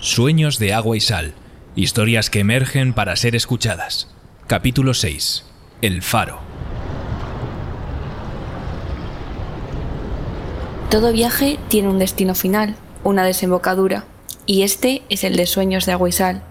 Sueños de agua y sal. Historias que emergen para ser escuchadas. Capítulo 6. El faro. Todo viaje tiene un destino final, una desembocadura, y este es el de sueños de agua y sal.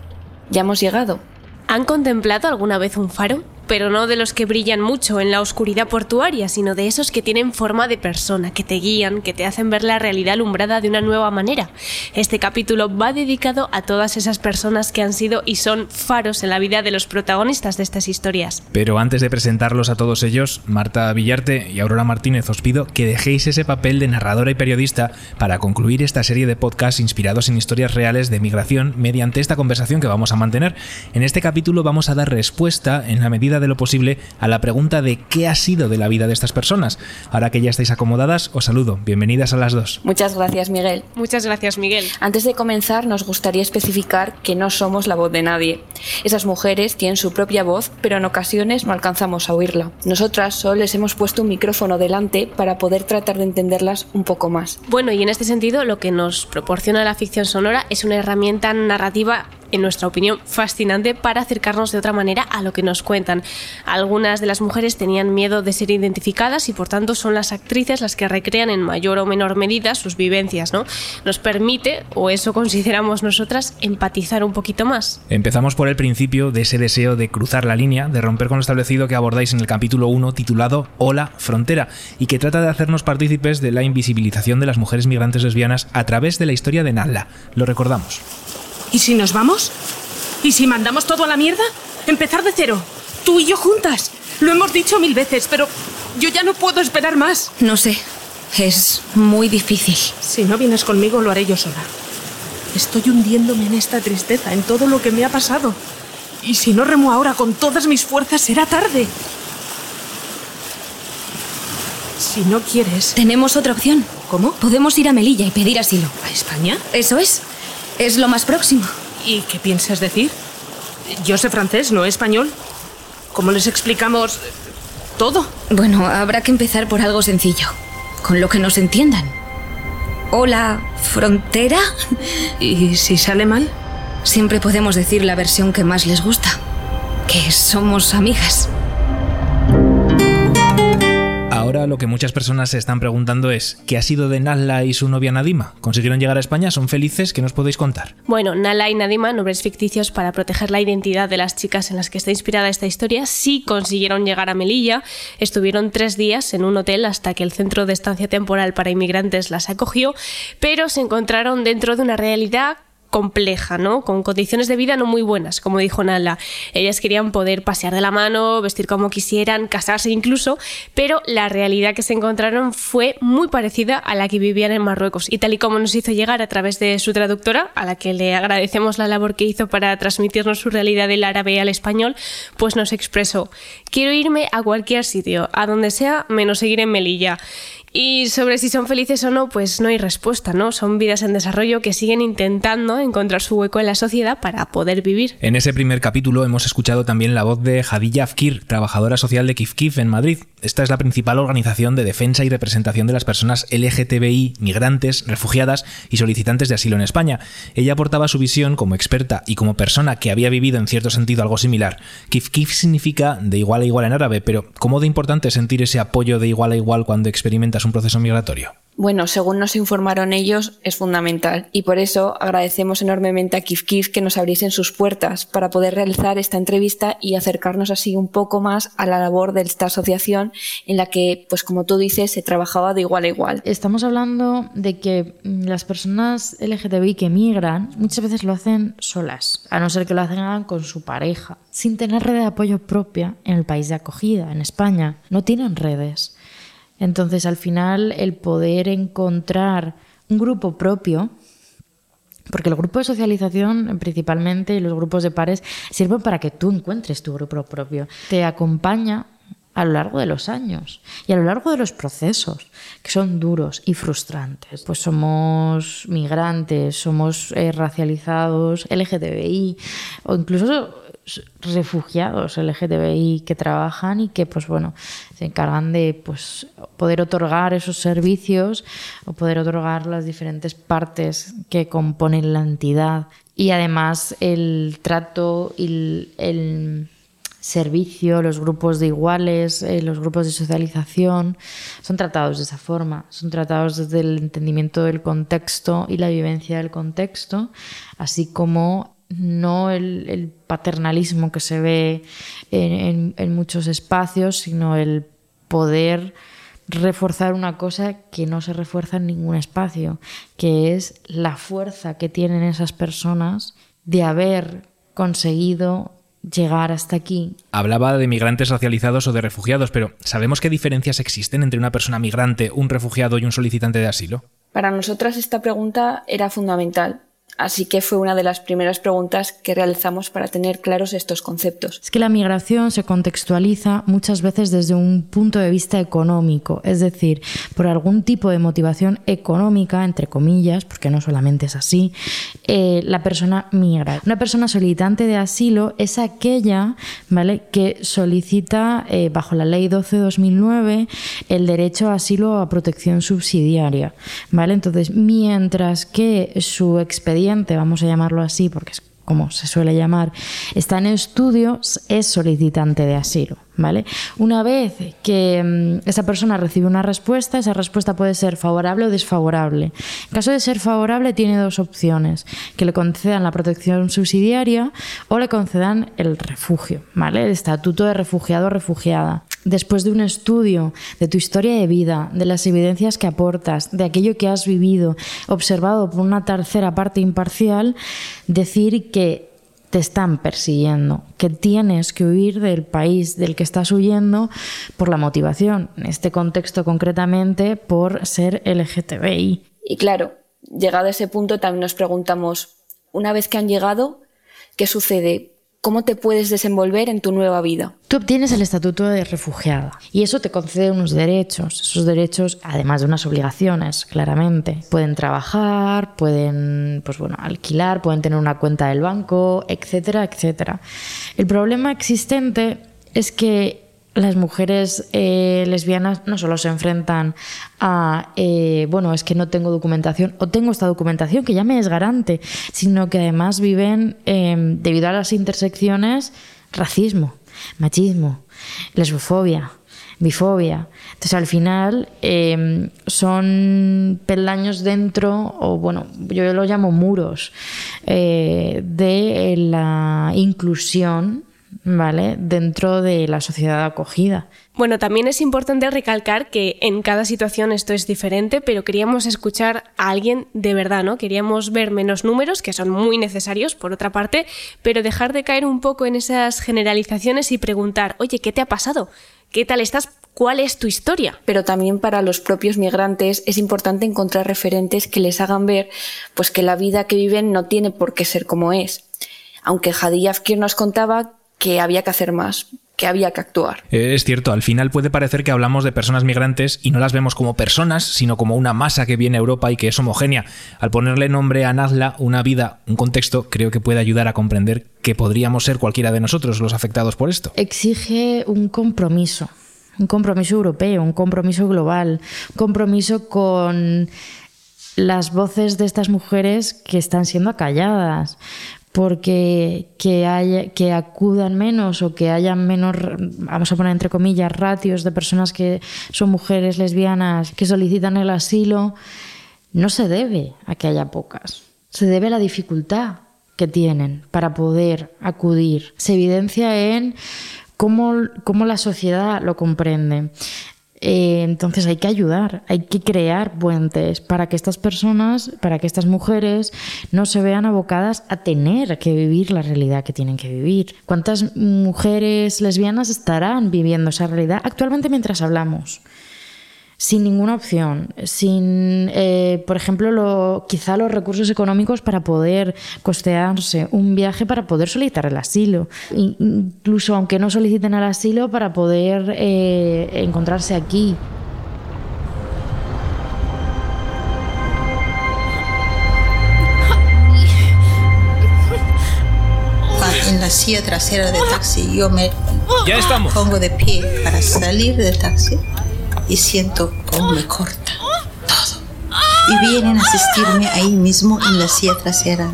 Ya hemos llegado. ¿Han contemplado alguna vez un faro? Pero no de los que brillan mucho en la oscuridad portuaria, sino de esos que tienen forma de persona, que te guían, que te hacen ver la realidad alumbrada de una nueva manera. Este capítulo va dedicado a todas esas personas que han sido y son faros en la vida de los protagonistas de estas historias. Pero antes de presentarlos a todos ellos, Marta Villarte y Aurora Martínez os pido que dejéis ese papel de narradora y periodista para concluir esta serie de podcasts inspirados en historias reales de migración mediante esta conversación que vamos a mantener. En este capítulo vamos a dar respuesta, en la medida de lo posible, a la pregunta de qué ha sido de la vida de estas personas. Ahora que ya estáis acomodadas, os saludo. Bienvenidas a las dos. Muchas gracias, Miguel. Muchas gracias, Miguel. Antes de comenzar, nos gustaría especificar que no somos la voz de nadie. Esas mujeres tienen su propia voz, pero en ocasiones no alcanzamos a oírla. Nosotras solo les hemos puesto un micrófono delante para poder tratar de entenderlas un poco más. Bueno, y en este sentido, lo que nos proporciona la ficción sonora es una herramienta narrativa en nuestra opinión, fascinante para acercarnos de otra manera a lo que nos cuentan. Algunas de las mujeres tenían miedo de ser identificadas y por tanto son las actrices las que recrean en mayor o menor medida sus vivencias, ¿no? Nos permite, o eso consideramos nosotras, empatizar un poquito más. Empezamos por el principio de ese deseo de cruzar la línea, de romper con lo establecido que abordáis en el capítulo 1 titulado Hola, Frontera, y que trata de hacernos partícipes de la invisibilización de las mujeres migrantes lesbianas a través de la historia de Nalla. Lo recordamos. ¿Y si nos vamos? ¿Y si mandamos todo a la mierda? Empezar de cero. Tú y yo juntas. Lo hemos dicho mil veces, pero yo ya no puedo esperar más. No sé. Es muy difícil. Si no vienes conmigo, lo haré yo sola. Estoy hundiéndome en esta tristeza, en todo lo que me ha pasado. Y si no remo ahora con todas mis fuerzas, será tarde. Si no quieres... Tenemos otra opción. ¿Cómo? Podemos ir a Melilla y pedir asilo. ¿A España? Eso es. Es lo más próximo. ¿Y qué piensas decir? Yo sé francés, no español. ¿Cómo les explicamos todo? Bueno, habrá que empezar por algo sencillo. Con lo que nos entiendan. Hola, frontera. ¿Y si sale mal? Siempre podemos decir la versión que más les gusta. Que somos amigas. Lo que muchas personas se están preguntando es ¿qué ha sido de Nalla y su novia Nadima? ¿Consiguieron llegar a España? ¿Son felices? ¿Qué nos podéis contar? Bueno, Nala y Nadima, nombres ficticios para proteger la identidad de las chicas en las que está inspirada esta historia, sí consiguieron llegar a Melilla. Estuvieron tres días en un hotel hasta que el Centro de Estancia Temporal para Inmigrantes las acogió, pero se encontraron dentro de una realidad compleja, ¿no? Con condiciones de vida no muy buenas, como dijo Nala. Ellas querían poder pasear de la mano, vestir como quisieran, casarse incluso, pero la realidad que se encontraron fue muy parecida a la que vivían en Marruecos. Y tal y como nos hizo llegar a través de su traductora, a la que le agradecemos la labor que hizo para transmitirnos su realidad del árabe al español, pues nos expresó, quiero irme a cualquier sitio, a donde sea, menos seguir en Melilla. Y sobre si son felices o no, pues no hay respuesta, ¿no? Son vidas en desarrollo que siguen intentando encontrar su hueco en la sociedad para poder vivir. En ese primer capítulo hemos escuchado también la voz de Hadilla Afkir, trabajadora social de Kif Kif en Madrid. Esta es la principal organización de defensa y representación de las personas LGTBI, migrantes, refugiadas y solicitantes de asilo en España. Ella aportaba su visión como experta y como persona que había vivido en cierto sentido algo similar. Kif Kif significa de igual a igual en árabe, pero ¿cómo de importante sentir ese apoyo de igual a igual cuando experimentas un proceso migratorio? Bueno, según nos informaron ellos, es fundamental y por eso agradecemos enormemente a Kif Kif que nos abriesen sus puertas para poder realizar esta entrevista y acercarnos así un poco más a la labor de esta asociación en la que, pues como tú dices, se trabajaba de igual a igual. Estamos hablando de que las personas LGTBI que migran muchas veces lo hacen solas, a no ser que lo hacen con su pareja, sin tener red de apoyo propia en el país de acogida, en España. No tienen redes. Entonces, al final, el poder encontrar un grupo propio, porque el grupo de socialización principalmente y los grupos de pares sirven para que tú encuentres tu grupo propio. Te acompaña a lo largo de los años y a lo largo de los procesos, que son duros y frustrantes. Pues somos migrantes, somos eh, racializados, LGTBI o incluso refugiados LGTBI que trabajan y que pues bueno se encargan de pues poder otorgar esos servicios o poder otorgar las diferentes partes que componen la entidad. Y además el trato y el, servicio, los grupos de iguales, eh, los grupos de socialización, son tratados de esa forma, son tratados desde el entendimiento del contexto y la vivencia del contexto, así como no el, paternalismo que se ve en, muchos espacios, sino el poder reforzar una cosa que no se refuerza en ningún espacio, que es la fuerza que tienen esas personas de haber conseguido llegar hasta aquí. Hablaba de migrantes racializados o de refugiados, pero ¿sabemos qué diferencias existen entre una persona migrante, un refugiado y un solicitante de asilo? Para nosotras esta pregunta era fundamental, Así que fue una de las primeras preguntas que realizamos para tener claros estos conceptos. Es que la migración se contextualiza muchas veces desde un punto de vista económico, es decir, por algún tipo de motivación económica, entre comillas, porque no solamente es así, eh, la persona migra. Una persona solicitante de asilo es aquella ¿vale? que solicita, eh, bajo la ley 12-2009, el derecho a asilo o a protección subsidiaria. ¿vale? Entonces, mientras que su expediente vamos a llamarlo así porque es como se suele llamar, está en estudio, es solicitante de asilo. ¿Vale? Una vez que mm, esa persona recibe una respuesta, esa respuesta puede ser favorable o desfavorable. En caso de ser favorable, tiene dos opciones: que le concedan la protección subsidiaria o le concedan el refugio, ¿vale? El estatuto de refugiado o refugiada después de un estudio de tu historia de vida, de las evidencias que aportas, de aquello que has vivido, observado por una tercera parte imparcial, decir que te están persiguiendo, que tienes que huir del país del que estás huyendo por la motivación, en este contexto concretamente por ser LGTBI. Y claro, llegado a ese punto también nos preguntamos, una vez que han llegado, ¿qué sucede? Cómo te puedes desenvolver en tu nueva vida. Tú obtienes el estatuto de refugiada y eso te concede unos derechos. Esos derechos, además de unas obligaciones, claramente. Pueden trabajar, pueden, pues bueno, alquilar, pueden tener una cuenta del banco, etcétera, etcétera. El problema existente es que las mujeres eh, lesbianas no solo se enfrentan a, eh, bueno, es que no tengo documentación o tengo esta documentación que ya me es garante, sino que además viven, em, debido a las intersecciones, racismo, machismo, lesbofobia, bifobia. Entonces al final em, son peldaños dentro, o bueno, yo lo llamo muros, eh, de la inclusión ¿vale? Dentro de la sociedad acogida. Bueno, también es importante recalcar que en cada situación esto es diferente, pero queríamos escuchar a alguien de verdad, ¿no? Queríamos ver menos números, que son muy necesarios, por otra parte, pero dejar de caer un poco en esas generalizaciones y preguntar, oye, ¿qué te ha pasado? ¿Qué tal estás? ¿Cuál es tu historia? Pero también para los propios migrantes es importante encontrar referentes que les hagan ver pues que la vida que viven no tiene por qué ser como es. Aunque Hadiyafkir nos contaba que había que hacer más, que había que actuar. Eh, es cierto, al final puede parecer que hablamos de personas migrantes y no las vemos como personas, sino como una masa que viene a Europa y que es homogénea. Al ponerle nombre a Nazla, una vida, un contexto, creo que puede ayudar a comprender que podríamos ser cualquiera de nosotros los afectados por esto. Exige un compromiso un compromiso europeo, un compromiso global, un compromiso con las voces de estas mujeres que están siendo acalladas, porque que, haya, que acudan menos o que haya menos, vamos a poner entre comillas, ratios de personas que son mujeres lesbianas que solicitan el asilo, no se debe a que haya pocas, se debe a la dificultad que tienen para poder acudir. Se evidencia en cómo, la sociedad lo comprende. Eh, entonces hay que ayudar, hay que crear puentes para que estas personas, para que estas mujeres no se vean abocadas a tener que vivir la realidad que tienen que vivir. ¿Cuántas mujeres lesbianas estarán viviendo esa realidad actualmente mientras hablamos? Sin ninguna opción, sin, eh, por ejemplo, lo, quizá los recursos económicos para poder costearse un viaje para poder solicitar el asilo, incluso aunque no soliciten el asilo para poder eh, encontrarse aquí. En la silla trasera del taxi yo me ya estamos. pongo de pie para salir del taxi y siento cómo me corta todo. Y vienen a asistirme ahí mismo en la silla trasera.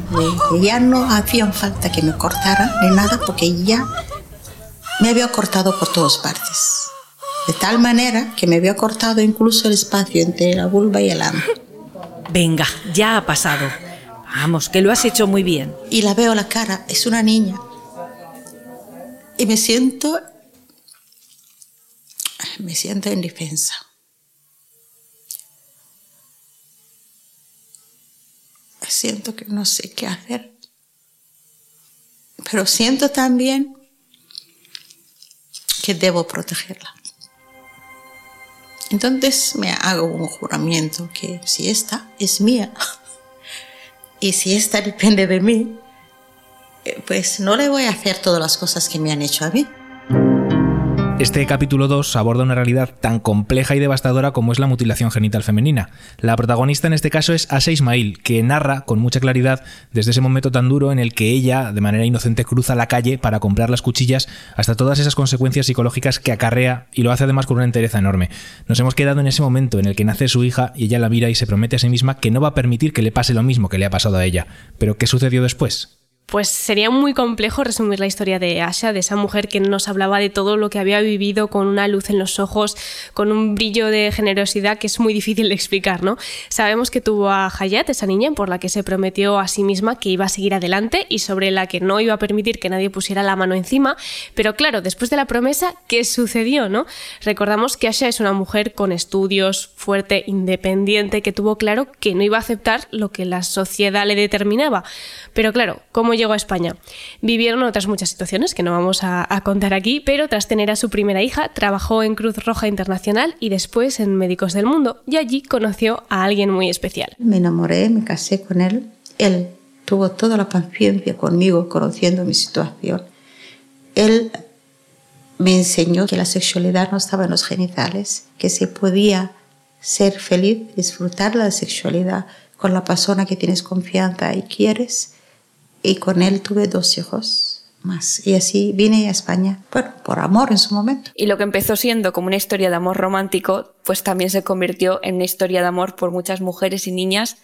ya no hacía falta que me cortaran de nada porque ya me había cortado por todas partes. De tal manera que me había cortado incluso el espacio entre la vulva y el ano. Venga, ya ha pasado. Vamos, que lo has hecho muy bien. Y la veo la cara, es una niña. Y me siento me siento indefensa. Siento que no sé qué hacer. Pero siento también que debo protegerla. Entonces me hago un juramento que si esta es mía y si esta depende de mí, eh, pues no le voy a hacer todas las cosas que me han hecho a mí. Este capítulo 2 aborda una realidad tan compleja y devastadora como es la mutilación genital femenina. La protagonista en este caso es Asa Ismail, que narra con mucha claridad desde ese momento tan duro en el que ella, de manera inocente, cruza la calle para comprar las cuchillas, hasta todas esas consecuencias psicológicas que acarrea y lo hace además con una entereza enorme. Nos hemos quedado en ese momento en el que nace su hija y ella la mira y se promete a sí misma que no va a permitir que le pase lo mismo que le ha pasado a ella. Pero ¿qué sucedió después? Pues sería muy complejo resumir la historia de Asha, de esa mujer que nos hablaba de todo lo que había vivido con una luz en los ojos, con un brillo de generosidad que es muy difícil de explicar, ¿no? Sabemos que tuvo a Hayat, esa niña, por la que se prometió a sí misma que iba a seguir adelante y sobre la que no iba a permitir que nadie pusiera la mano encima, pero claro, después de la promesa, ¿qué sucedió, no? Recordamos que Asha es una mujer con estudios, fuerte, independiente, que tuvo claro que no iba a aceptar lo que la sociedad le determinaba. Pero claro, ¿cómo llegó a España. Vivieron otras muchas situaciones que no vamos a, a, contar aquí, pero tras tener a su primera hija, trabajó en Cruz Roja Internacional y después en Médicos del Mundo, y allí conoció a alguien muy especial. Me enamoré, me casé con él. Él tuvo toda la paciencia conmigo, conociendo mi situación. Él me enseñó que la sexualidad no estaba en los genitales, que se podía ser feliz, disfrutar la sexualidad con la persona que tienes confianza y quieres y con él tuve dos hijos más. Y así vine a España, bueno, por amor en su momento. Y lo que empezó siendo como una historia de amor romántico, pues también se convirtió en una historia de amor por muchas mujeres y niñas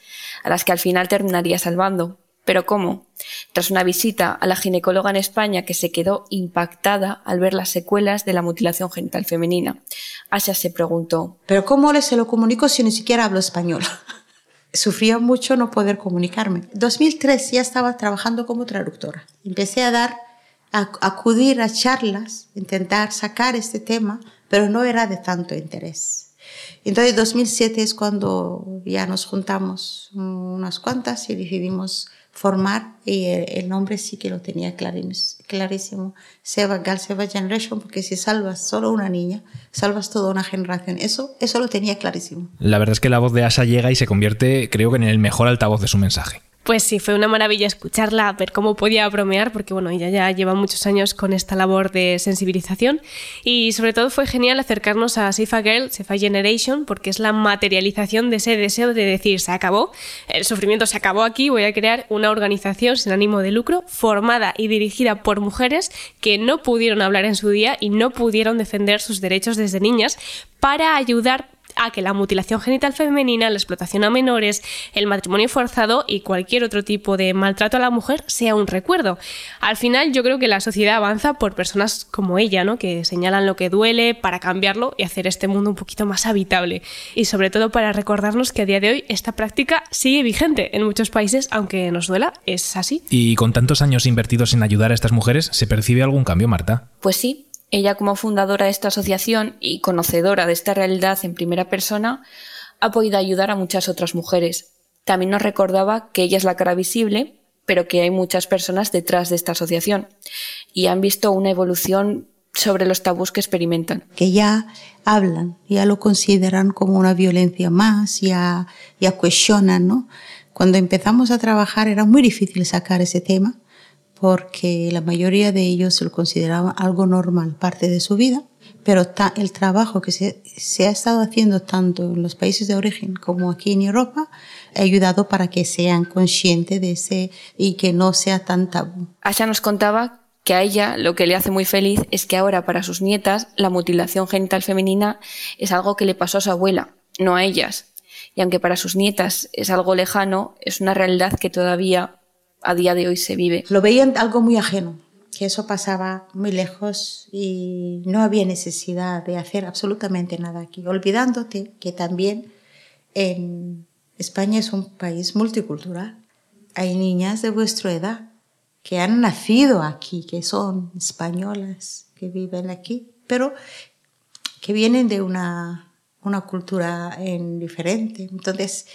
a las que al final terminaría salvando. ¿Pero cómo? Tras una visita a la ginecóloga en España que se quedó impactada al ver las secuelas de la mutilación genital femenina, Asia se preguntó: ¿Pero cómo le se lo comunico si ni siquiera hablo español? sufría mucho no poder comunicarme. En 2003 ya estaba trabajando como traductora. Empecé a dar acudir a charlas, intentar sacar este tema, pero no era de tanto interés. Entonces 2007 es cuando ya nos juntamos unas cuantas y decidimos formar y el, nombre sí que lo tenía clarísimo. Seva Gal Seva Generation, porque si salvas solo una niña, salvas toda una generación. Eso, eso lo tenía clarísimo. La verdad es que la voz de Asa llega y se convierte, creo que, en el mejor altavoz de su mensaje. Pues sí, fue una maravilla escucharla, ver cómo podía bromear, porque bueno, ella ya lleva muchos años con esta labor de sensibilización. Y sobre todo fue genial acercarnos a Safe Girl, Safe Generation, porque es la materialización de ese deseo de decir, se acabó, el sufrimiento se acabó aquí, voy a crear una organización sin ánimo de lucro, formada y dirigida por mujeres que no pudieron hablar en su día y no pudieron defender sus derechos desde niñas para ayudar a que la mutilación genital femenina, la explotación a menores, el matrimonio forzado y cualquier otro tipo de maltrato a la mujer sea un recuerdo. Al final yo creo que la sociedad avanza por personas como ella, ¿no? que señalan lo que duele para cambiarlo y hacer este mundo un poquito más habitable. Y sobre todo para recordarnos que a día de hoy esta práctica sigue vigente en muchos países, aunque nos duela, es así. Y con tantos años invertidos en ayudar a estas mujeres, ¿se percibe algún cambio, Marta? Pues sí, ella, como fundadora de esta asociación y conocedora de esta realidad en primera persona, ha podido ayudar a muchas otras mujeres. También nos recordaba que ella es la cara visible, pero que hay muchas personas detrás de esta asociación y han visto una evolución sobre los tabús que experimentan. Que ya hablan, ya lo consideran como una violencia más, ya, ya cuestionan, ¿no? Cuando empezamos a trabajar era muy difícil sacar ese tema porque la mayoría de ellos lo consideraban algo normal, parte de su vida, pero el trabajo que se, ha estado haciendo tanto en los países de origen como aquí en Europa ha ayudado para que sean conscientes de ese y que no sea tan tabú. Asha nos contaba que a ella lo que le hace muy feliz es que ahora para sus nietas la mutilación genital femenina es algo que le pasó a su abuela, no a ellas. Y aunque para sus nietas es algo lejano, es una realidad que todavía a día de hoy se vive. Lo veían algo muy ajeno, que eso pasaba muy lejos y no había necesidad de hacer absolutamente nada aquí, olvidándote que también en España es un país multicultural. Hay niñas de vuestra edad que han nacido aquí, que son españolas, que viven aquí, pero que vienen de una, una cultura en diferente. Entonces,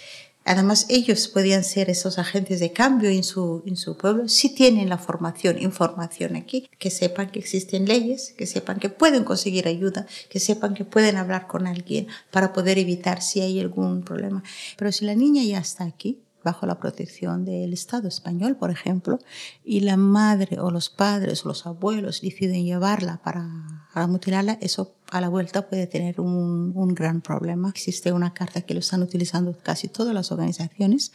Además, ellos podían ser esos agentes de cambio en su, en su pueblo si tienen la formación, información aquí, que sepan que existen leyes, que sepan que pueden conseguir ayuda, que sepan que pueden hablar con alguien para poder evitar si hay algún problema. Pero si la niña ya está aquí, bajo la protección del Estado español, por ejemplo, y la madre o los padres o los abuelos deciden llevarla para, para mutilarla, eso a la vuelta puede tener un, un, gran problema. Existe una carta que lo están utilizando casi todas las organizaciones,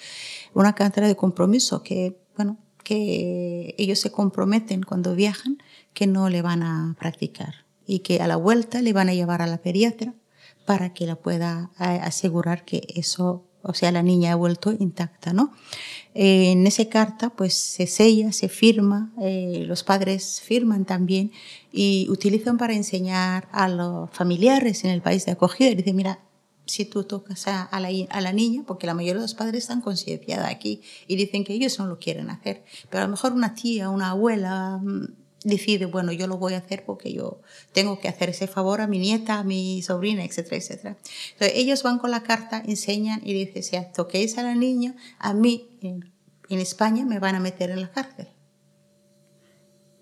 una carta de compromiso que, bueno, que ellos se comprometen cuando viajan que no le van a practicar y que a la vuelta le van a llevar a la pediatra para que la pueda eh, asegurar que eso o sea, la niña ha vuelto intacta, ¿no? Eh, en esa carta, pues se sella, se firma, eh, los padres firman también y utilizan para enseñar a los familiares en el país de acogida. Dicen, mira, si tú tocas a, la, a la niña, porque la mayoría de los padres están concienciados aquí y dicen que ellos no lo quieren hacer, pero a lo mejor una tía, una abuela, mm, decide, bueno, yo lo voy a hacer porque yo tengo que hacer ese favor a mi nieta, a mi sobrina, etcétera, etcétera. Entonces ellos van con la carta, enseñan y dicen, si toquéis a la niña, a mí en, España me van a meter en la cárcel.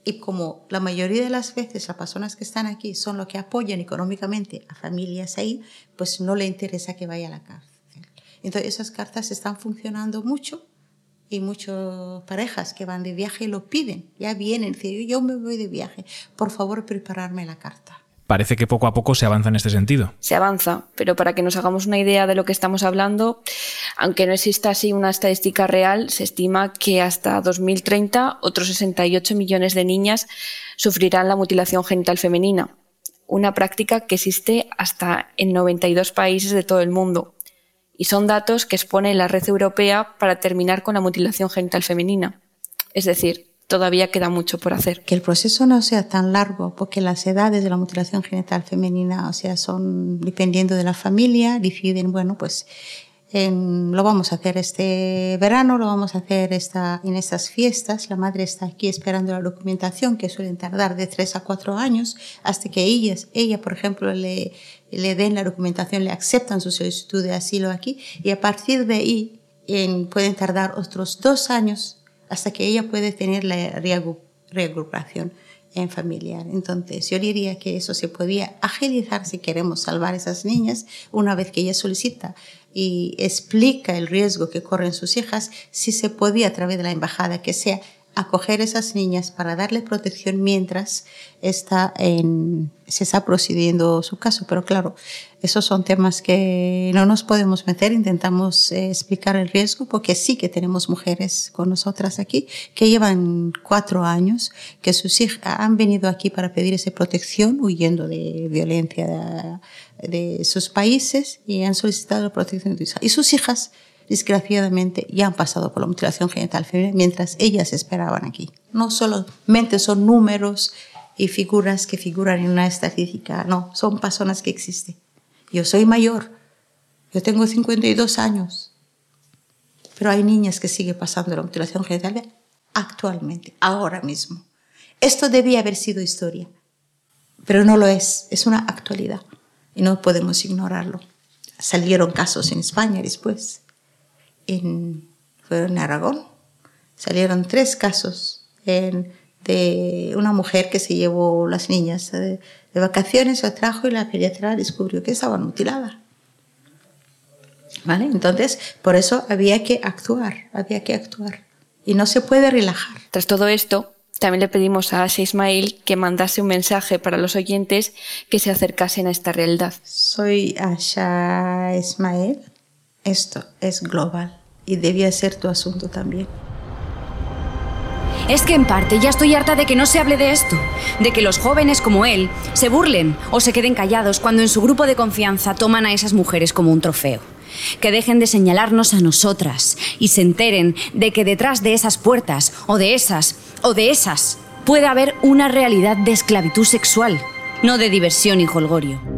Y como la mayoría de las veces las personas que están aquí son los que apoyan económicamente a familias ahí, pues no le interesa que vaya a la cárcel. Entonces esas cartas están funcionando mucho y muchas parejas que van de viaje lo piden, ya vienen, dicen, yo me voy de viaje, por favor prepararme la carta. Parece que poco a poco se avanza en este sentido. Se avanza, pero para que nos hagamos una idea de lo que estamos hablando, aunque no exista así una estadística real, se estima que hasta 2030 otros 68 millones de niñas sufrirán la mutilación genital femenina, una práctica que existe hasta en 92 países de todo el mundo y son datos que expone la Red Europea para terminar con la mutilación genital femenina. Es decir, todavía queda mucho por hacer. Que el proceso no sea tan largo, porque las edades de la mutilación genital femenina, o sea, son dependiendo de la familia, deciden, bueno, pues lo vamos a hacer este verano, lo vamos a hacer esta, en estas fiestas. La madre está aquí esperando la documentación, que suelen tardar de tres a cuatro años, hasta que ella, ella por ejemplo, le, le den la documentación, le aceptan su solicitud de asilo aquí, y a partir de ahí en, pueden tardar otros dos años hasta que ella puede tener la reagrupación en familiar. Entonces, yo diría que eso se podía agilizar si queremos salvar a esas niñas una vez que ella solicita y explica el riesgo que corren sus hijas, si se podía a través de la embajada que sea acoger a esas niñas para darle protección mientras está en, se está procediendo su caso. Pero claro, esos son temas que no nos podemos meter. Intentamos eh, explicar el riesgo porque sí que tenemos mujeres con nosotras aquí que llevan cuatro años, que sus hijas han venido aquí para pedir esa protección huyendo de violencia de, de sus países y han solicitado la protección de sus hijas. Y sus hijas desgraciadamente ya han pasado por la mutilación genital femenina mientras ellas esperaban aquí. No solamente son números y figuras que figuran en una estadística, no, son personas que existen. Yo soy mayor, yo tengo 52 años, pero hay niñas que siguen pasando la mutilación genital actualmente, ahora mismo. Esto debía haber sido historia, pero no lo es, es una actualidad y no podemos ignorarlo. Salieron casos en España después en, fueron en Aragón. Salieron tres casos de una mujer que se llevó las niñas de, vacaciones, se trajo y la pediatra descubrió que estaban mutiladas. ¿Vale? Entonces, por eso había que actuar, había que actuar. Y no se puede relajar. Tras todo esto, también le pedimos a Asha Ismail que mandase un mensaje para los oyentes que se acercasen a esta realidad. Soy Asha Ismail. Esto es global y debía ser tu asunto también. Es que en parte ya estoy harta de que no se hable de esto, de que los jóvenes como él se burlen o se queden callados cuando en su grupo de confianza toman a esas mujeres como un trofeo. Que dejen de señalarnos a nosotras y se enteren de que detrás de esas puertas o de esas o de esas puede haber una realidad de esclavitud sexual, no de diversión y holgorio.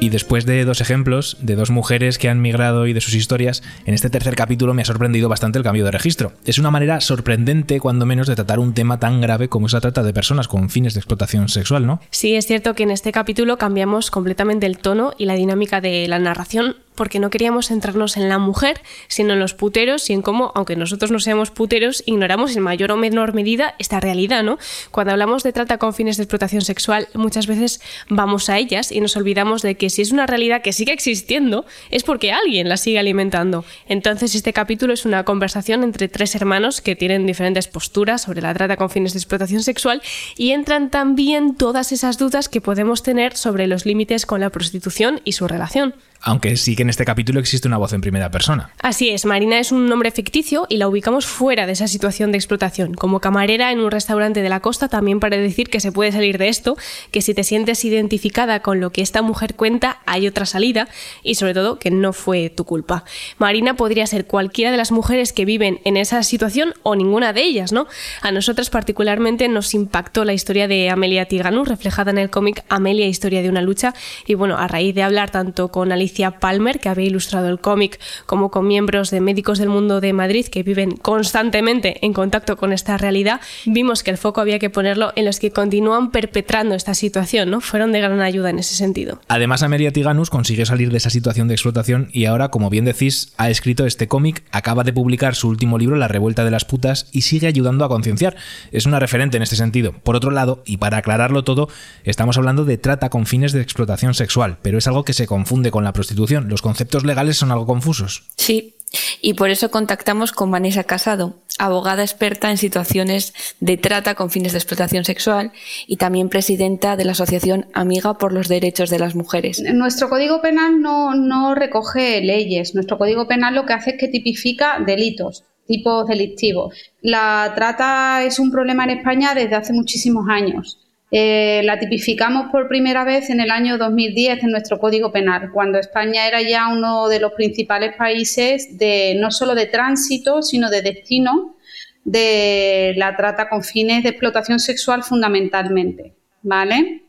Y después de dos ejemplos de dos mujeres que han migrado y de sus historias, en este tercer capítulo me ha sorprendido bastante el cambio de registro. Es una manera sorprendente, cuando menos, de tratar un tema tan grave como esa trata de personas con fines de explotación sexual, ¿no? Sí, es cierto que en este capítulo cambiamos completamente el tono y la dinámica de la narración porque no queríamos centrarnos en la mujer, sino en los puteros y en cómo, aunque nosotros no seamos puteros, ignoramos en mayor o menor medida esta realidad, ¿no? Cuando hablamos de trata con fines de explotación sexual, muchas veces vamos a ellas y nos olvidamos de que si es una realidad que sigue existiendo, es porque alguien la sigue alimentando. Entonces, este capítulo es una conversación entre tres hermanos que tienen diferentes posturas sobre la trata con fines de explotación sexual y entran también todas esas dudas que podemos tener sobre los límites con la prostitución y su relación aunque sí que en este capítulo existe una voz en primera persona. Así es, Marina es un nombre ficticio y la ubicamos fuera de esa situación de explotación, como camarera en un restaurante de la costa también para decir que se puede salir de esto, que si te sientes identificada con lo que esta mujer cuenta hay otra salida y sobre todo que no fue tu culpa. Marina podría ser cualquiera de las mujeres que viven en esa situación o ninguna de ellas, ¿no? A nosotras particularmente nos impactó la historia de Amelia Tiganus reflejada en el cómic Amelia, historia de una lucha y bueno, a raíz de hablar tanto con Palmer, que había ilustrado el cómic, como con miembros de Médicos del Mundo de Madrid que viven constantemente en contacto con esta realidad, vimos que el foco había que ponerlo en los que continúan perpetrando esta situación, ¿no? Fueron de gran ayuda en ese sentido. Además, Amelia Tiganus consiguió salir de esa situación de explotación y ahora, como bien decís, ha escrito este cómic, acaba de publicar su último libro, La revuelta de las putas, y sigue ayudando a concienciar. Es una referente en este sentido. Por otro lado, y para aclararlo todo, estamos hablando de trata con fines de explotación sexual, pero es algo que se confunde con la prostitución. Los conceptos legales son algo confusos. Sí, y por eso contactamos con Vanessa Casado, abogada experta en situaciones de trata con fines de explotación sexual y también presidenta de la Asociación Amiga por los Derechos de las Mujeres. Nuestro Código Penal no, no recoge leyes. Nuestro Código Penal lo que hace es que tipifica delitos tipos delictivos. La trata es un problema en España desde hace muchísimos años. Eh, la tipificamos por primera vez en el año 2010 en nuestro Código Penal, cuando España era ya uno de los principales países de no solo de tránsito, sino de destino de la trata con fines de explotación sexual fundamentalmente, ¿vale?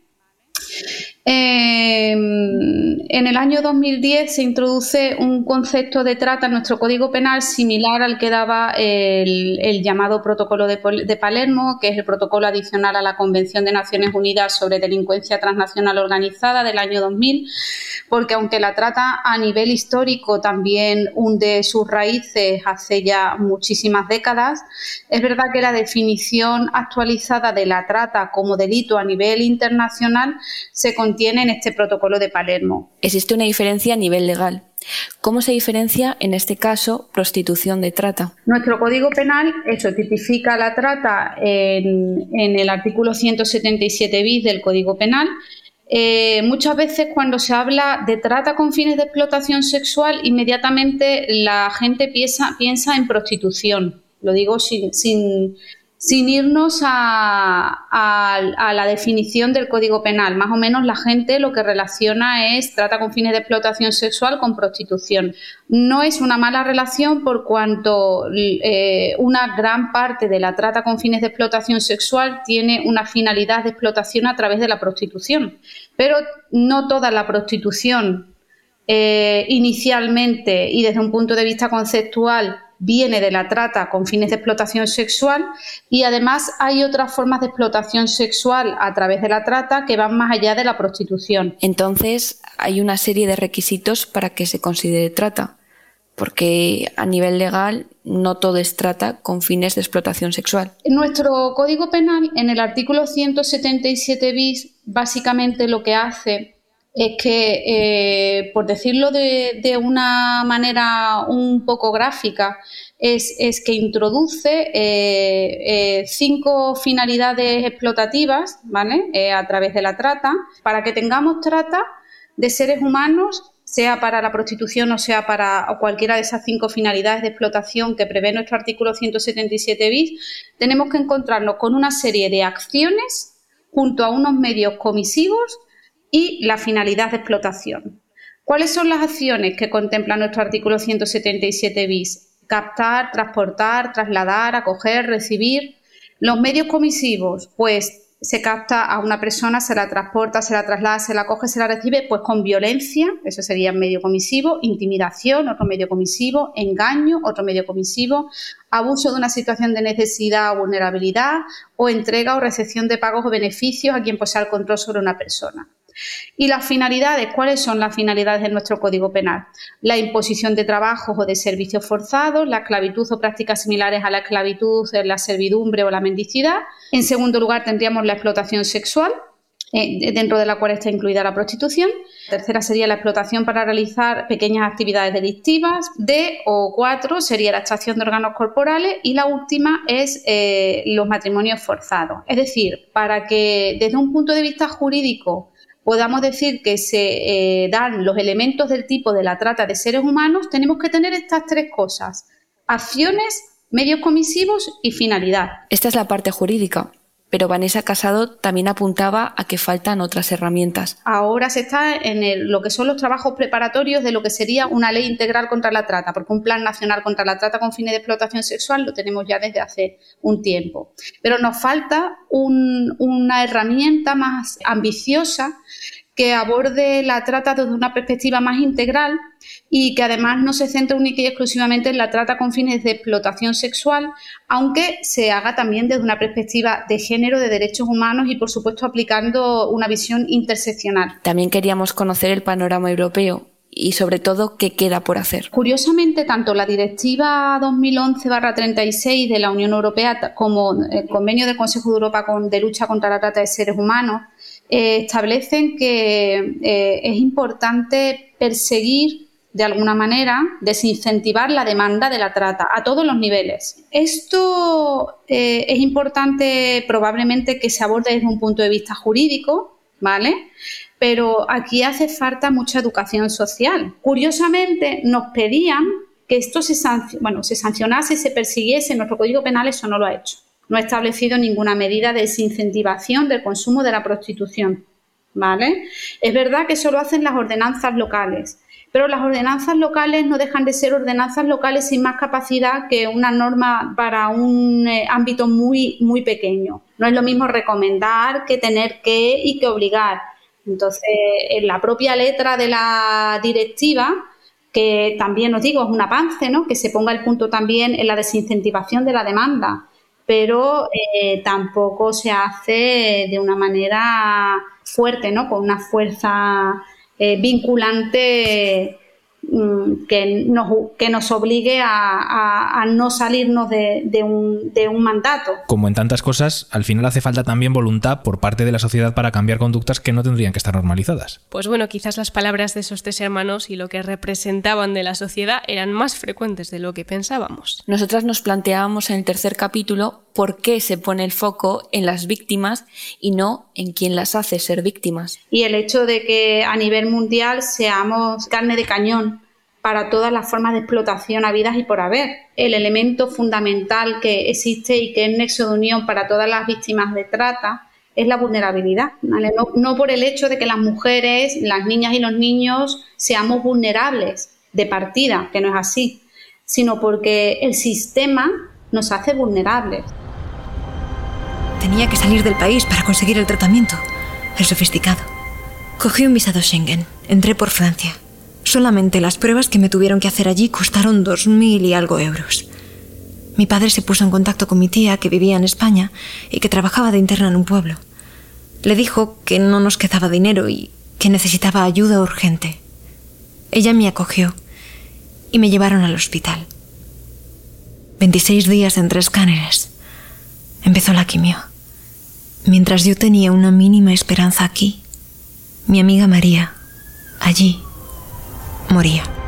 Em, en el año 2010 se introduce un concepto de trata en nuestro Código Penal similar al que daba el, llamado Protocolo de, Palermo, que es el protocolo adicional a la Convención de Naciones Unidas sobre Delincuencia Transnacional Organizada del año 2000, porque aunque la trata a nivel histórico también hunde sus raíces hace ya muchísimas décadas, es verdad que la definición actualizada de la trata como delito a nivel internacional se contiene en este protocolo de Palermo. Existe una diferencia a nivel legal. ¿Cómo se diferencia en este caso prostitución de trata? Nuestro Código Penal, eso, tipifica la trata en, el artículo 177 bis del Código Penal. Eh, muchas veces cuando se habla de trata con fines de explotación sexual, inmediatamente la gente piensa, piensa en prostitución. Lo digo sin, sin irnos a, la definición del Código Penal. Más o menos la gente lo que relaciona es trata con fines de explotación sexual con prostitución. No es una mala relación por cuanto eh, una gran parte de la trata con fines de explotación sexual tiene una finalidad de explotación a través de la prostitución. Pero no toda la prostitución eh, inicialmente y desde un punto de vista conceptual viene de la trata con fines de explotación sexual y además hay otras formas de explotación sexual a través de la trata que van más allá de la prostitución. Entonces, hay una serie de requisitos para que se considere trata, porque a nivel legal no todo es trata con fines de explotación sexual. En nuestro Código Penal, en el artículo 177 bis, básicamente lo que hace es que, eh, por decirlo de, una manera un poco gráfica, es, que introduce eh, eh, cinco finalidades explotativas ¿vale? a través de la trata para que tengamos trata de seres humanos sea para la prostitución o sea para cualquiera de esas cinco finalidades de explotación que prevé nuestro artículo 177 bis, tenemos que encontrarnos con una serie de acciones junto a unos medios comisivos y la finalidad de explotación. ¿Cuáles son las acciones que contempla nuestro artículo 177 bis? Captar, transportar, trasladar, acoger, recibir. Los medios comisivos, pues se capta a una persona, se la transporta, se la traslada, se la coge, se la recibe, pues con violencia, eso sería medio comisivo, intimidación, otro medio comisivo, engaño, otro medio comisivo, abuso de una situación de necesidad o vulnerabilidad, o entrega o recepción de pagos o beneficios a quien posea el control sobre una persona. Y las finalidades, ¿cuáles son las finalidades de nuestro Código Penal? La imposición de trabajos o de servicios forzados, la esclavitud o prácticas similares a la esclavitud, la servidumbre o la mendicidad. En segundo lugar, tendríamos la explotación sexual, eh, dentro de la cual está incluida la prostitución. tercera sería la explotación para realizar pequeñas actividades delictivas. D o cuatro sería la extracción de órganos corporales. Y la última es eh, los matrimonios forzados. Es decir, para que desde un punto de vista jurídico podamos decir que se eh, dan los elementos del tipo de la trata de seres humanos, tenemos que tener estas tres cosas, acciones, medios comisivos y finalidad. Esta es la parte jurídica pero Vanessa Casado también apuntaba a que faltan otras herramientas. Ahora se está en lo que son los trabajos preparatorios de lo que sería una ley integral contra la trata, porque un plan nacional contra la trata con fines de explotación sexual lo tenemos ya desde hace un tiempo. Pero nos falta una herramienta más ambiciosa que aborde la trata desde una perspectiva más integral y que además no se centre única y exclusivamente en la trata con fines de explotación sexual, aunque se haga también desde una perspectiva de género, de derechos humanos y, por supuesto, aplicando una visión interseccional. También queríamos conocer el panorama europeo y sobre todo qué queda por hacer. Curiosamente, tanto la Directiva 2011-36 de la Unión Europea como el Convenio del Consejo de Europa de lucha contra la trata de seres humanos eh, establecen que eh, es importante perseguir de alguna manera, desincentivar la demanda de la trata a todos los niveles. Esto eh, es importante probablemente que se aborde desde un punto de vista jurídico, ¿vale? Pero aquí hace falta mucha educación social. Curiosamente, nos pedían que esto se, bueno, se sancionase, se persiguiese. Nuestro Código Penal eso no lo ha hecho no ha establecido ninguna medida de desincentivación del consumo de la prostitución. ¿Vale? Es verdad que eso lo hacen las ordenanzas locales, pero las ordenanzas locales no dejan de ser ordenanzas locales sin más capacidad que una norma para un eh, ámbito muy, muy pequeño. No es lo mismo recomendar que tener que y que obligar. Entonces, en la propia letra de la directiva, que también os digo, es un avance, ¿no? Que se ponga el punto también en la desincentivación de la demanda, pero eh, tampoco se hace de una manera fuerte, ¿no? Con una fuerza eh, vinculante que nos, que nos obligue a, no salirnos de, un, de, un, mandato. Como en tantas cosas, al final hace falta también voluntad por parte de la sociedad para cambiar conductas que no tendrían que estar normalizadas. Pues bueno, quizás las palabras de esos tres hermanos y lo que representaban de la sociedad eran más frecuentes de lo que pensábamos. Nosotras nos planteábamos en el tercer capítulo por qué se pone el foco en las víctimas y no en quien las hace ser víctimas. Y el hecho de que a nivel mundial seamos carne de cañón para todas las formas de explotación habidas y por haber. El elemento fundamental que existe y que es nexo de unión para todas las víctimas de trata es la vulnerabilidad. No, por el hecho de que las mujeres, las niñas y los niños seamos vulnerables de partida, que no es así, sino porque el sistema nos hace vulnerables. Tenía que salir del país para conseguir el tratamiento, el sofisticado. Cogí un visado Schengen, entré por Francia. Solamente las pruebas que me tuvieron que hacer allí costaron dos mil y algo euros. Mi padre se puso en contacto con mi tía que vivía en España y que trabajaba de interna en un pueblo. Le dijo que no nos quedaba dinero y que necesitaba ayuda urgente. Ella me acogió y me llevaron al hospital. 26 días entre escáneres. Empezó la quimio. Mientras yo tenía una mínima esperanza aquí, mi amiga María, allí, moría.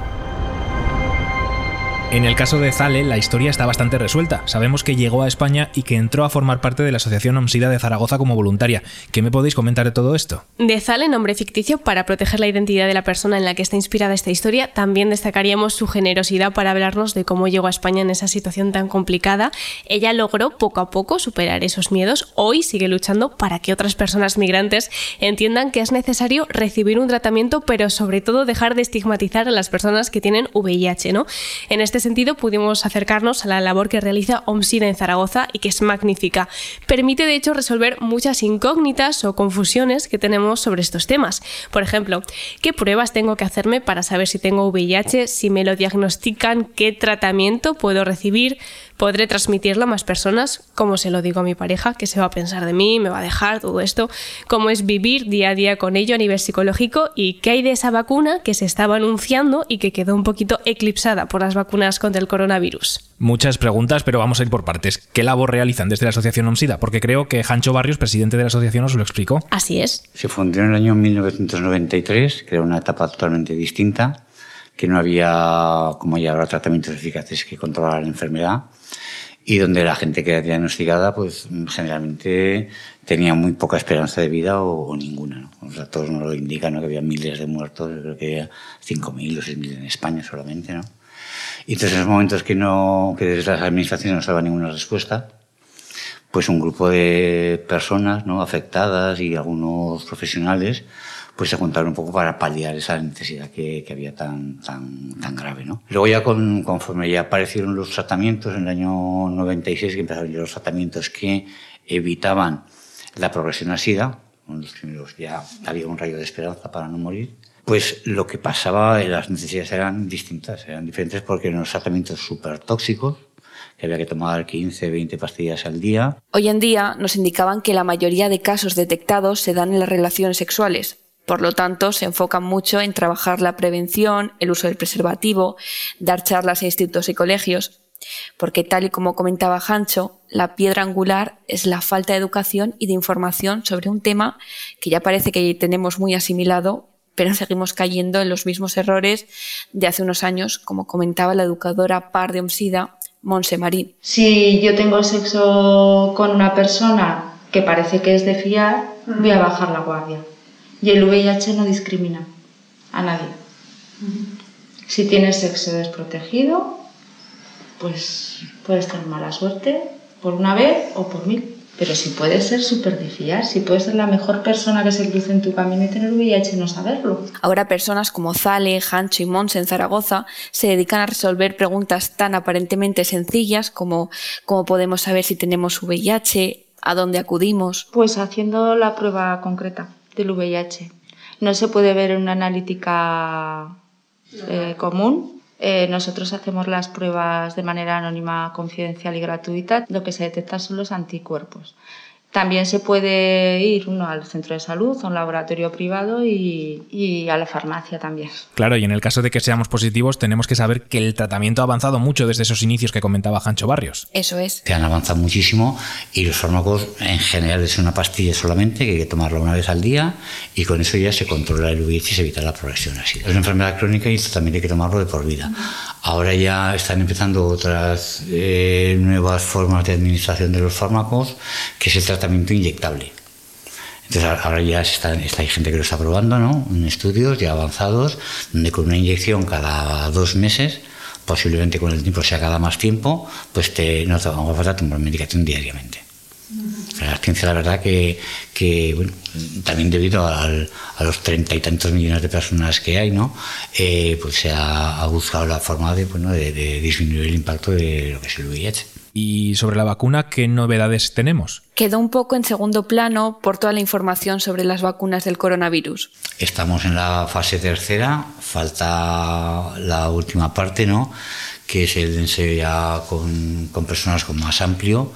En el caso de Zale, la historia está bastante resuelta. Sabemos que llegó a España y que entró a formar parte de la Asociación Omsida de Zaragoza como voluntaria. ¿Qué me podéis comentar de todo esto? De Zale, nombre ficticio para proteger la identidad de la persona en la que está inspirada esta historia, también destacaríamos su generosidad para hablarnos de cómo llegó a España en esa situación tan complicada. Ella logró poco a poco superar esos miedos. Hoy sigue luchando para que otras personas migrantes entiendan que es necesario recibir un tratamiento, pero sobre todo dejar de estigmatizar a las personas que tienen VIH, ¿no? En este sentido pudimos acercarnos a la labor que realiza OMSIDA en Zaragoza y que es magnífica. Permite de hecho resolver muchas incógnitas o confusiones que tenemos sobre estos temas. Por ejemplo, ¿qué pruebas tengo que hacerme para saber si tengo VIH, si me lo diagnostican, qué tratamiento puedo recibir? Podré transmitirlo a más personas, como se lo digo a mi pareja, que se va a pensar de mí, me va a dejar, todo esto, cómo es vivir día a día con ello a nivel psicológico y qué hay de esa vacuna que se estaba anunciando y que quedó un poquito eclipsada por las vacunas contra el coronavirus. Muchas preguntas, pero vamos a ir por partes. ¿Qué labor realizan desde la Asociación OMSIDA? Porque creo que Hancho Barrios, presidente de la asociación, os lo explicó. Así es. Se fundó en el año 1993, que era una etapa totalmente distinta, que no había, como ya ahora, tratamientos eficaces que controlar la enfermedad y donde la gente que era diagnosticada, pues generalmente tenía muy poca esperanza de vida o, ninguna. ¿no? O sea, todos nos lo indican, ¿no? que había miles de muertos, creo que había 5.000 o 6.000 en España solamente. ¿no? Y entonces en los momentos que, no, que desde las administraciones no se daba ninguna respuesta, pues un grupo de personas ¿no? afectadas y algunos profesionales pues se juntaron un poco para paliar esa necesidad que, que había tan, tan, tan grave. ¿no? Luego ya con, conforme ya aparecieron los tratamientos en el año 96, que empezaron los tratamientos que evitaban la progresión a SIDA, los primeros ya había un rayo de esperanza para no morir, pues lo que pasaba, las necesidades eran distintas, eran diferentes porque eran unos tratamientos súper tóxicos, que había que tomar 15, 20 pastillas al día. Hoy en día nos indicaban que la mayoría de casos detectados se dan en las relaciones sexuales, por lo tanto, se enfocan mucho en trabajar la prevención, el uso del preservativo, dar charlas en institutos y colegios, porque tal y como comentaba Hancho, la piedra angular es la falta de educación y de información sobre un tema que ya parece que tenemos muy asimilado, pero seguimos cayendo en los mismos errores de hace unos años, como comentaba la educadora par de Omsida, Monse Marín. Si yo tengo sexo con una persona que parece que es de fiar, voy a bajar la guardia y el VIH no discrimina a nadie. Si tienes sexo desprotegido, pues puedes tener mala suerte por una vez o por mil. Pero si puedes ser súper de si puedes ser la mejor persona que se cruce en tu camino y tener VIH y no saberlo. Ahora personas como Zale, Hancho y Mons en Zaragoza se dedican a resolver preguntas tan aparentemente sencillas como cómo podemos saber si tenemos VIH, a dónde acudimos. Pues haciendo la prueba concreta del VIH. No se puede ver en una analítica eh, común. Eh, nosotros hacemos las pruebas de manera anónima, confidencial y gratuita. Lo que se detecta son los anticuerpos. También se puede ir uno al centro de salud, a un laboratorio privado y, y, a la farmacia también. Claro, y en el caso de que seamos positivos, tenemos que saber que el tratamiento ha avanzado mucho desde esos inicios que comentaba Jancho Barrios. Eso es. Se han avanzado muchísimo y los fármacos en general es una pastilla solamente que hay que tomarla una vez al día y con eso ya se controla el VIH y se evita la progresión así. Es una enfermedad crónica y esto también hay que tomarlo de por vida. Ahora ya están empezando otras eh, nuevas formas de administración de los fármacos, que es el tratamiento inyectable. Entonces ahora ya está, está, hay gente que lo está probando, ¿no? En estudios ya avanzados, donde con una inyección cada dos meses, posiblemente con el tiempo sea cada más tiempo, pues te, no te vamos a falta tomar medicación diariamente. La ciencia, la verdad, que, que bueno, también debido al, a los treinta y tantos millones de personas que hay, ¿no? Eh, pues se ha, ha, buscado la forma de, bueno, de, de, disminuir el impacto de lo que es el VIH. ¿Y sobre la vacuna qué novedades tenemos? Quedó un poco en segundo plano por toda la información sobre las vacunas del coronavirus. Estamos en la fase tercera, falta la última parte, ¿no? Que es el ensayo ya con, con personas con más amplio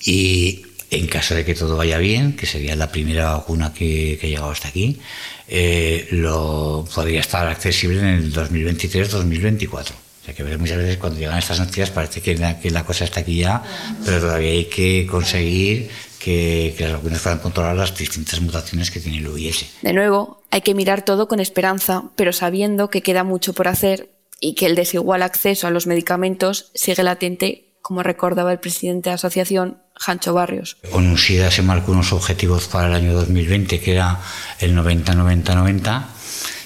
y en caso de que todo vaya bien, que sería la primera vacuna que, que ha llegado hasta aquí, eh, lo podría estar accesible en el 2023-2024. O sea que muchas veces cuando llegan estas noticias parece que la, que la, cosa está aquí ya, pero todavía hay que conseguir que, que las vacunas puedan controlar las distintas mutaciones que tiene el VIH. De nuevo, hay que mirar todo con esperanza, pero sabiendo que queda mucho por hacer y que el desigual acceso a los medicamentos sigue latente, como recordaba el presidente de la asociación, Jancho Barrios. ONUSIDA se marcó unos objetivos para el año 2020 que era el 90-90-90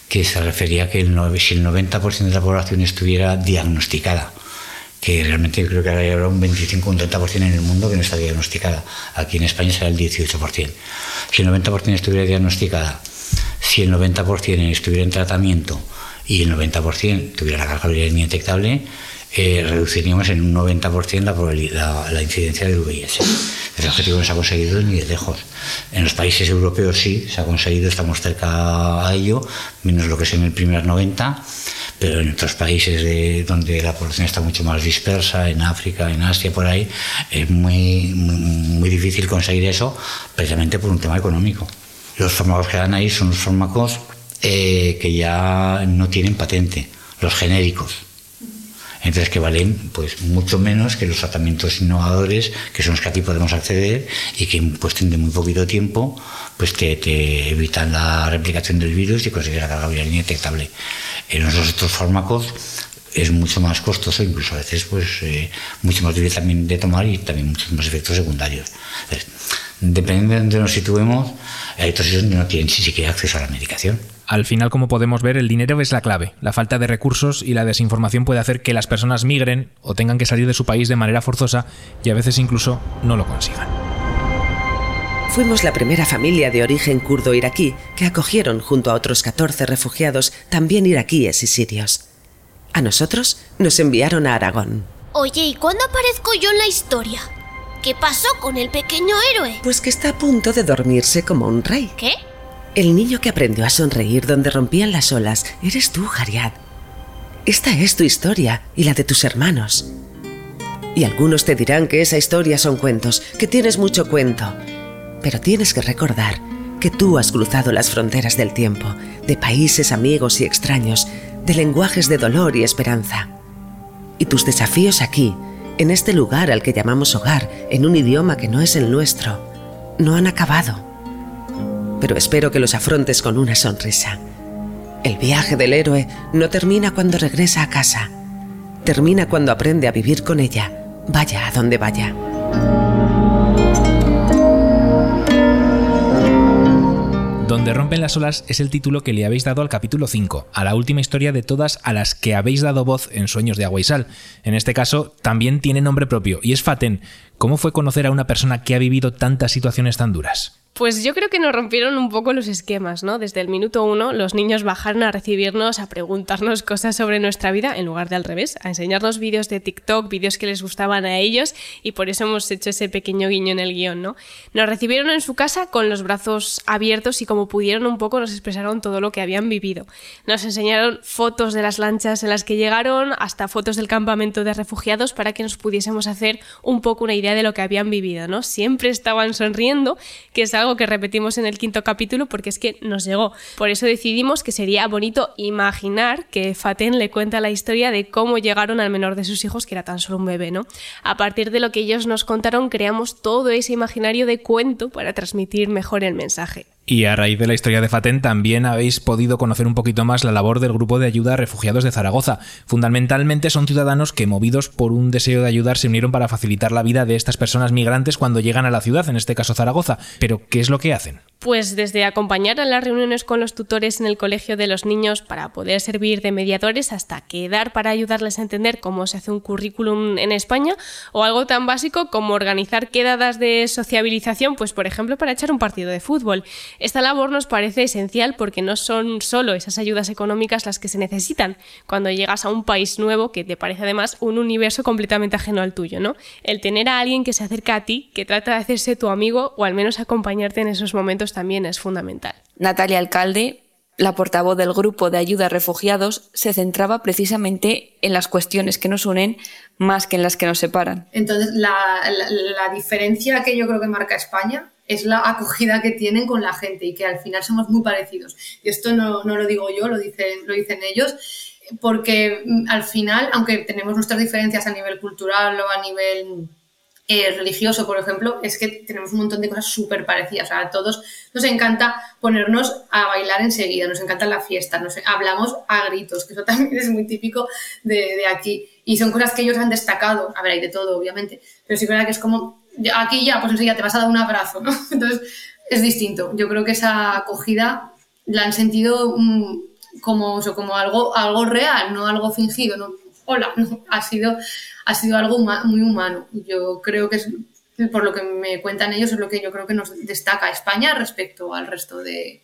que se refería a que el, si el 90% de la población estuviera diagnosticada, que realmente creo que ahora habrá un 25 un 30% en el mundo que no está diagnosticada. Aquí en España será el 18%. Si el 90% estuviera diagnosticada, si el 90% estuviera en tratamiento y el 90% tuviera la carga viral indetectable, eh, reduciríamos en un 90% la, la incidencia del VIH. El objetivo no se ha conseguido ni de lejos. En los países europeos sí, se ha conseguido, estamos cerca a ello, menos lo que es en el primer 90, pero en otros países de, donde la población está mucho más dispersa, en África, en Asia, por ahí, es muy, muy, muy difícil conseguir eso, precisamente por un tema económico. Los fármacos que dan ahí son los fármacos eh, que ya no tienen patente, los genéricos entonces que valen pues mucho menos que los tratamientos innovadores que son los que aquí podemos acceder y que en cuestión de muy poquito tiempo pues te, te evitan la replicación del virus y conseguir la carga viral indetectable. En los otros fármacos es mucho más costoso, incluso a veces pues eh, mucho más difícil también de tomar y también muchos más efectos secundarios. Entonces, dependiendo de donde nos situemos, hay otros donde no tienen siquiera acceso a la medicación. Al final, como podemos ver, el dinero es la clave. La falta de recursos y la desinformación puede hacer que las personas migren o tengan que salir de su país de manera forzosa y a veces incluso no lo consigan. Fuimos la primera familia de origen kurdo iraquí que acogieron junto a otros 14 refugiados, también iraquíes y sirios. A nosotros nos enviaron a Aragón. Oye, ¿y cuándo aparezco yo en la historia? ¿Qué pasó con el pequeño héroe? Pues que está a punto de dormirse como un rey. ¿Qué? El niño que aprendió a sonreír donde rompían las olas eres tú, Jariad. Esta es tu historia y la de tus hermanos. Y algunos te dirán que esa historia son cuentos, que tienes mucho cuento. Pero tienes que recordar que tú has cruzado las fronteras del tiempo, de países amigos y extraños, de lenguajes de dolor y esperanza. Y tus desafíos aquí, en este lugar al que llamamos hogar, en un idioma que no es el nuestro, no han acabado pero espero que los afrontes con una sonrisa. El viaje del héroe no termina cuando regresa a casa, termina cuando aprende a vivir con ella, vaya a donde vaya. Donde rompen las olas es el título que le habéis dado al capítulo 5, a la última historia de todas a las que habéis dado voz en Sueños de Agua y Sal. En este caso, también tiene nombre propio, y es Faten. ¿Cómo fue conocer a una persona que ha vivido tantas situaciones tan duras? Pues yo creo que nos rompieron un poco los esquemas, ¿no? Desde el minuto uno los niños bajaron a recibirnos, a preguntarnos cosas sobre nuestra vida, en lugar de al revés, a enseñarnos vídeos de TikTok, vídeos que les gustaban a ellos, y por eso hemos hecho ese pequeño guiño en el guion, ¿no? Nos recibieron en su casa con los brazos abiertos y como pudieron un poco nos expresaron todo lo que habían vivido. Nos enseñaron fotos de las lanchas en las que llegaron, hasta fotos del campamento de refugiados para que nos pudiésemos hacer un poco una idea de lo que habían vivido, ¿no? Siempre estaban sonriendo, que es algo que repetimos en el quinto capítulo porque es que nos llegó. Por eso decidimos que sería bonito imaginar que Faten le cuenta la historia de cómo llegaron al menor de sus hijos, que era tan solo un bebé, ¿no? A partir de lo que ellos nos contaron, creamos todo ese imaginario de cuento para transmitir mejor el mensaje. Y a raíz de la historia de Faten también habéis podido conocer un poquito más la labor del grupo de ayuda a refugiados de Zaragoza. Fundamentalmente son ciudadanos que, movidos por un deseo de ayudar, se unieron para facilitar la vida de estas personas migrantes cuando llegan a la ciudad, en este caso Zaragoza. Pero, ¿qué es lo que hacen? Pues desde acompañar a las reuniones con los tutores en el colegio de los niños para poder servir de mediadores hasta quedar para ayudarles a entender cómo se hace un currículum en España o algo tan básico como organizar quedadas de sociabilización, pues por ejemplo para echar un partido de fútbol. Esta labor nos parece esencial porque no son solo esas ayudas económicas las que se necesitan cuando llegas a un país nuevo que te parece además un universo completamente ajeno al tuyo, ¿no? El tener a alguien que se acerca a ti, que trata de hacerse tu amigo o al menos acompañarte en esos momentos también es fundamental. Natalia Alcalde, la portavoz del grupo de ayuda a refugiados, se centraba precisamente en las cuestiones que nos unen más que en las que nos separan. Entonces, la, la, diferencia que yo creo que marca España es la acogida que tienen con la gente y que al final somos muy parecidos. Y esto no, no lo digo yo, lo dicen, lo dicen ellos, porque mm, al final, aunque tenemos nuestras diferencias a nivel cultural o a nivel eh, religioso, por ejemplo, es que tenemos un montón de cosas súper parecidas. a todos nos encanta ponernos a bailar enseguida, nos encanta la fiesta, nos, hablamos a gritos, que eso también es muy típico de, aquí. Y son cosas que ellos han destacado. A ver, hay de todo, obviamente, pero sí es verdad que es como, aquí ya, pues enseguida te vas a dar un abrazo, ¿no? Entonces, es distinto. Yo creo que esa acogida la han sentido mm, como, como algo, algo real, no algo fingido, ¿no? Hola, no, ha sido ha sido algo muy humano. Yo creo que es, por lo que me cuentan ellos, es lo que yo creo que nos destaca España respecto al resto de,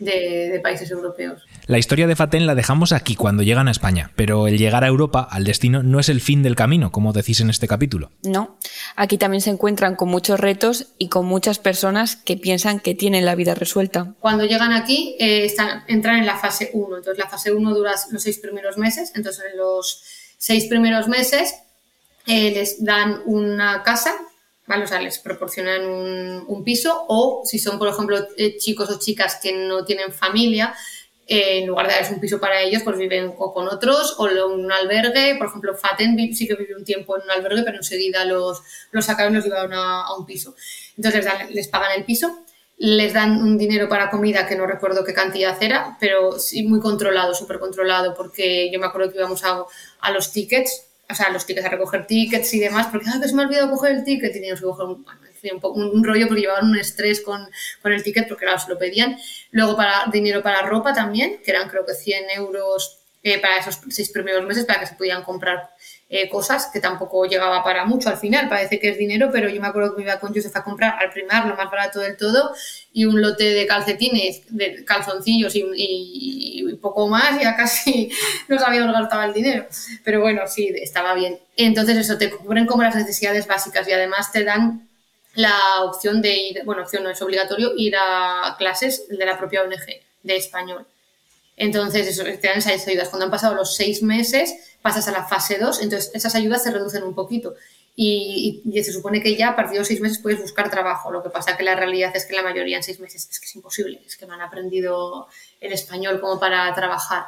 de, países europeos. La historia de Faten la dejamos aquí cuando llegan a España, pero el llegar a Europa, al destino, no es el fin del camino, como decís en este capítulo. No, aquí también se encuentran con muchos retos y con muchas personas que piensan que tienen la vida resuelta. Cuando llegan aquí, eh, están, entran en la fase 1, entonces la fase 1 dura los seis primeros meses, entonces en los seis primeros meses eh, les dan una casa. O sea, les proporcionan un, piso o si son, por ejemplo, eh, chicos o chicas que no tienen familia, eh, en lugar de darles un piso para ellos, pues viven con otros o en un albergue. Por ejemplo, Faten sí que vivió un tiempo en un albergue, pero enseguida los, los sacaron y los llevaron a, un piso. Entonces les pagan el piso les dan un dinero para comida que no recuerdo qué cantidad era, pero sí muy controlado, súper controlado, porque yo me acuerdo que íbamos a, a los tickets o sea, los tickets a recoger tickets y demás, porque ah, que se me ha olvidado coger el ticket teníamos que coger un, rollo porque llevaban un estrés con, con, el ticket porque claro, se lo pedían. Luego para dinero para ropa también, que eran creo que 100 euros eh, para esos seis primeros meses para que se pudieran comprar eh, cosas que tampoco llegaba para mucho al final, parece que es dinero, pero yo me acuerdo que me iba con Joseph a comprar al primar lo más barato del todo y un lote de calcetines, de calzoncillos y, poco más, ya casi nos habíamos gastado el dinero. Pero bueno, sí, estaba bien. Entonces eso, te cubren como las necesidades básicas y además te dan la opción de ir, bueno, opción no es obligatorio, ir a clases de la propia ONG de español. Entonces, te dan esas ayudas. Cuando han pasado los seis meses, pasas a la fase 2, entonces esas ayudas se reducen un poquito. Y, se supone que ya a partir de seis meses puedes buscar trabajo. Lo que pasa que la realidad es que la mayoría en seis meses es que es imposible, es que no han aprendido el español como para trabajar.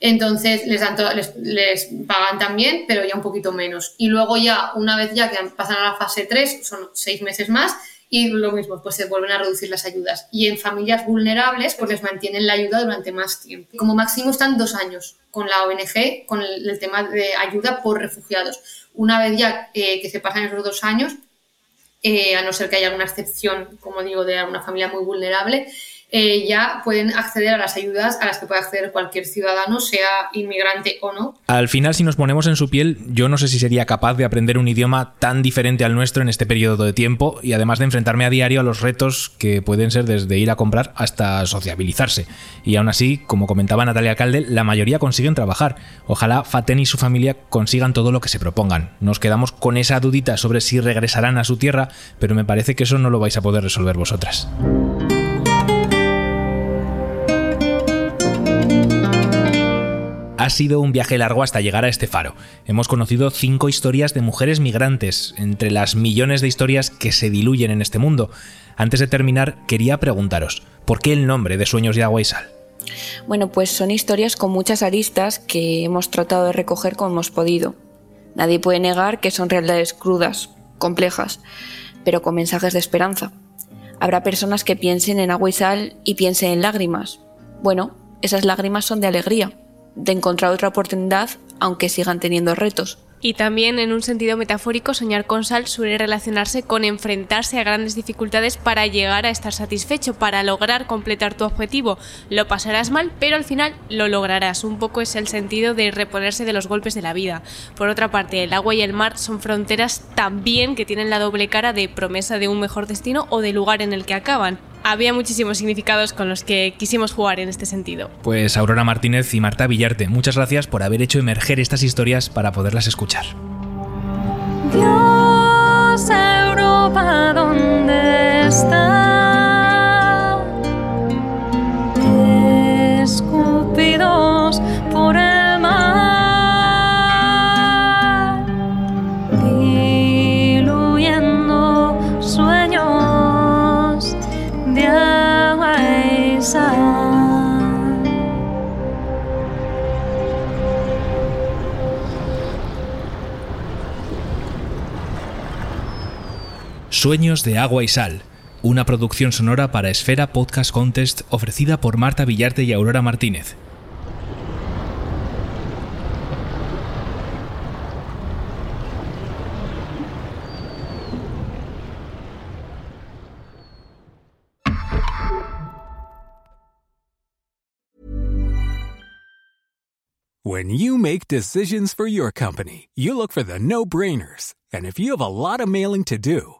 Entonces les, dan les, pagan también, pero ya un poquito menos. Y luego ya, una vez ya que pasan a la fase 3, son seis meses más, y lo mismo, pues se vuelven a reducir las ayudas. Y en familias vulnerables, pues les mantienen la ayuda durante más tiempo. Como máximo están dos años con la ONG, con el, tema de ayuda por refugiados. Una vez ya eh, que se pasan esos dos años, eh, a no ser que haya alguna excepción, como digo, de alguna familia muy vulnerable, eh, ya pueden acceder a las ayudas a las que puede acceder cualquier ciudadano, sea inmigrante o no. Al final, si nos ponemos en su piel, yo no sé si sería capaz de aprender un idioma tan diferente al nuestro en este periodo de tiempo y además de enfrentarme a diario a los retos que pueden ser desde ir a comprar hasta sociabilizarse. Y aún así, como comentaba Natalia Calde, la mayoría consiguen trabajar. Ojalá Faten y su familia consigan todo lo que se propongan. Nos quedamos con esa dudita sobre si regresarán a su tierra, pero me parece que eso no lo vais a poder resolver vosotras. Ha sido un viaje largo hasta llegar a este faro. Hemos conocido cinco historias de mujeres migrantes, entre las millones de historias que se diluyen en este mundo. Antes de terminar, quería preguntaros, ¿por qué el nombre de Sueños de Agua y Sal? Bueno, pues son historias con muchas aristas que hemos tratado de recoger como hemos podido. Nadie puede negar que son realidades crudas, complejas, pero con mensajes de esperanza. Habrá personas que piensen en agua y sal y piensen en lágrimas. Bueno, esas lágrimas son de alegría, de encontrar otra oportunidad aunque sigan teniendo retos. Y también en un sentido metafórico, soñar con sal suele relacionarse con enfrentarse a grandes dificultades para llegar a estar satisfecho, para lograr completar tu objetivo. Lo pasarás mal, pero al final lo lograrás. Un poco es el sentido de reponerse de los golpes de la vida. Por otra parte, el agua y el mar son fronteras también que tienen la doble cara de promesa de un mejor destino o de lugar en el que acaban había muchísimos significados con los que quisimos jugar en este sentido. Pues Aurora Martínez y Marta Villarte, muchas gracias por haber hecho emerger estas historias para poderlas escuchar. Dios, Europa, ¿dónde está? Escupidos Sueños de agua y sal, una producción sonora para Esfera Podcast Contest ofrecida por Marta Villarte y Aurora Martínez. When you make decisions for your company, you look for the no brainers. And if you have a lot of mailing to do,